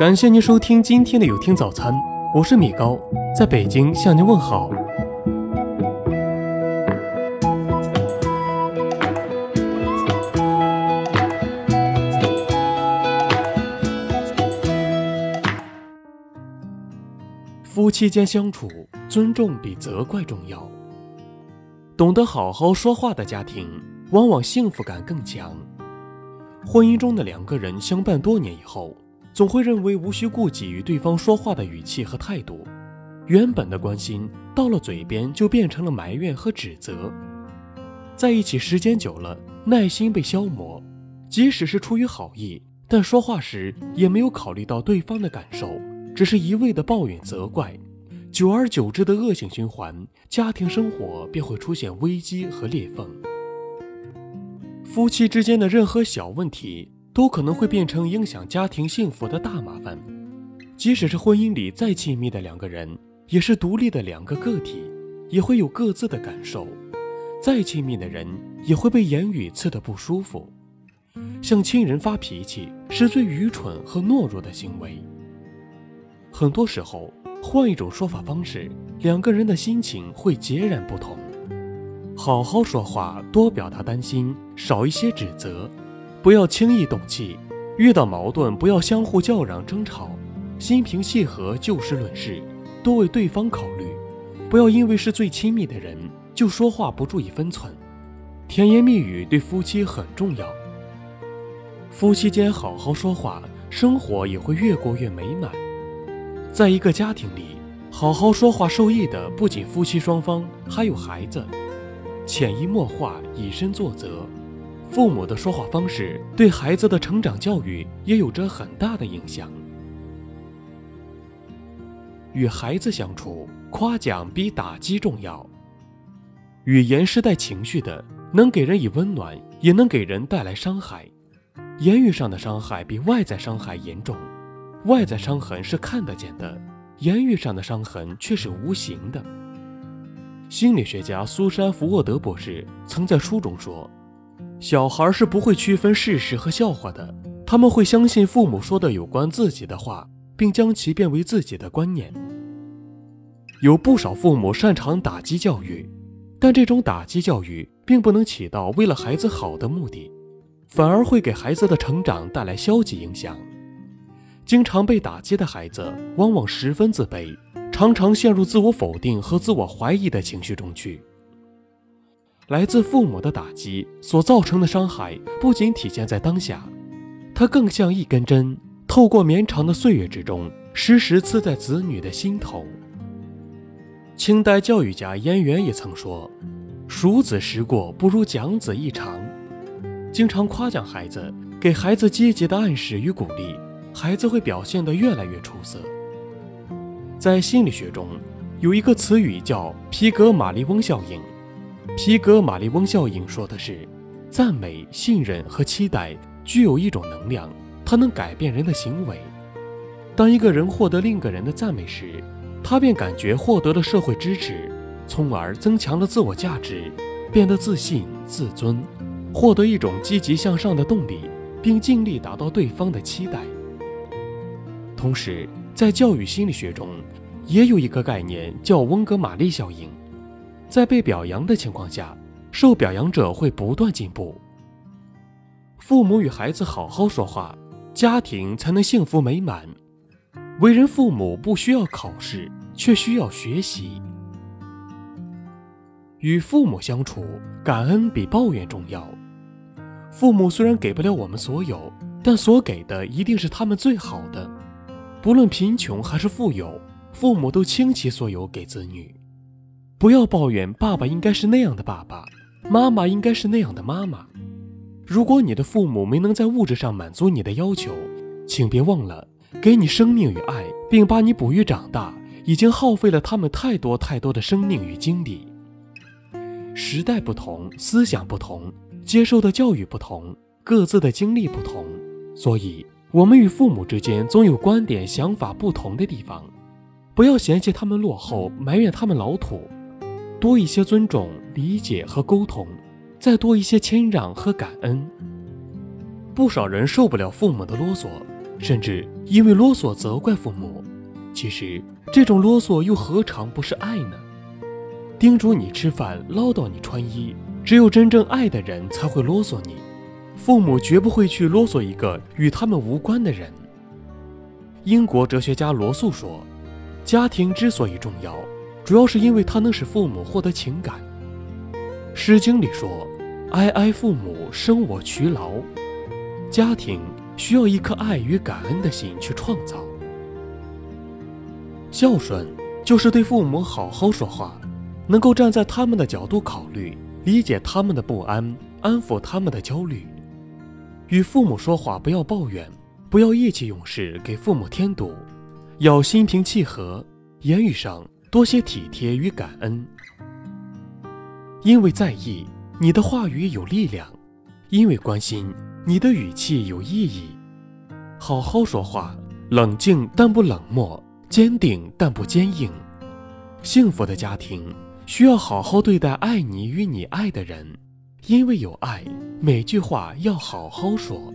感谢您收听今天的有听早餐，我是米高，在北京向您问好。夫妻间相处，尊重比责怪重要。懂得好好说话的家庭，往往幸福感更强。婚姻中的两个人相伴多年以后，总会认为无需顾及与对方说话的语气和态度，原本的关心到了嘴边就变成了埋怨和指责。在一起时间久了，耐心被消磨，即使是出于好意，但说话时也没有考虑到对方的感受，只是一味的抱怨责怪，久而久之的恶性循环，家庭生活便会出现危机和裂缝。夫妻之间的任何小问题，都可能会变成影响家庭幸福的大麻烦。即使是婚姻里再亲密的两个人，也是独立的两个个体，也会有各自的感受。再亲密的人，也会被言语刺得不舒服。向亲人发脾气，是最愚蠢和懦弱的行为。很多时候，换一种说法方式，两个人的心情会截然不同。好好说话，多表达担心，少一些指责，不要轻易动气。遇到矛盾，不要相互叫嚷争吵，心平气和，就事论事，多为对方考虑。不要因为是最亲密的人，就说话不注意分寸。甜言蜜语对夫妻很重要。夫妻间好好说话，生活也会越过越美满。在一个家庭里，好好说话受益的不仅夫妻双方，还有孩子。潜移默化，以身作则，父母的说话方式对孩子的成长教育也有着很大的影响。与孩子相处，夸奖比打击重要。语言是带情绪的，能给人以温暖，也能给人带来伤害。言语上的伤害比外在伤害严重，外在伤痕是看得见的，言语上的伤痕却是无形的。心理学家苏珊·福沃德博士曾在书中说：“小孩是不会区分事实和笑话的，他们会相信父母说的有关自己的话，并将其变为自己的观念。”有不少父母擅长打击教育，但这种打击教育并不能起到为了孩子好的目的，反而会给孩子的成长带来消极影响。经常被打击的孩子往往十分自卑。常常陷入自我否定和自我怀疑的情绪中去。来自父母的打击所造成的伤害，不仅体现在当下，它更像一根针，透过绵长的岁月之中，时时刺在子女的心头。清代教育家燕园也曾说：“数子时过，不如讲子一长。”经常夸奖孩子，给孩子积极的暗示与鼓励，孩子会表现得越来越出色。在心理学中，有一个词语叫皮格马利翁效应。皮格马利翁效应说的是，赞美、信任和期待具有一种能量，它能改变人的行为。当一个人获得另一个人的赞美时，他便感觉获得了社会支持，从而增强了自我价值，变得自信、自尊，获得一种积极向上的动力，并尽力达到对方的期待。同时，在教育心理学中，也有一个概念叫温格玛丽效应。在被表扬的情况下，受表扬者会不断进步。父母与孩子好好说话，家庭才能幸福美满。为人父母不需要考试，却需要学习。与父母相处，感恩比抱怨重要。父母虽然给不了我们所有，但所给的一定是他们最好的。不论贫穷还是富有，父母都倾其所有给子女。不要抱怨爸爸应该是那样的爸爸，妈妈应该是那样的妈妈。如果你的父母没能在物质上满足你的要求，请别忘了，给你生命与爱，并把你哺育长大，已经耗费了他们太多太多的生命与精力。时代不同，思想不同，接受的教育不同，各自的经历不同，所以。我们与父母之间总有观点、想法不同的地方，不要嫌弃他们落后，埋怨他们老土，多一些尊重、理解和沟通，再多一些谦让和感恩。不少人受不了父母的啰嗦，甚至因为啰嗦责怪父母。其实，这种啰嗦又何尝不是爱呢？叮嘱你吃饭，唠叨你穿衣，只有真正爱的人才会啰嗦你。父母绝不会去啰嗦一个与他们无关的人。英国哲学家罗素说：“家庭之所以重要，主要是因为它能使父母获得情感。”《诗经》里说：“哀哀父母，生我劬劳。”家庭需要一颗爱与感恩的心去创造。孝顺就是对父母好好说话，能够站在他们的角度考虑，理解他们的不安，安抚他们的焦虑。与父母说话，不要抱怨。不要意气用事，给父母添堵，要心平气和，言语上多些体贴与感恩。因为在意，你的话语有力量；因为关心，你的语气有意义。好好说话，冷静但不冷漠，坚定但不坚硬。幸福的家庭需要好好对待爱你与你爱的人，因为有爱，每句话要好好说。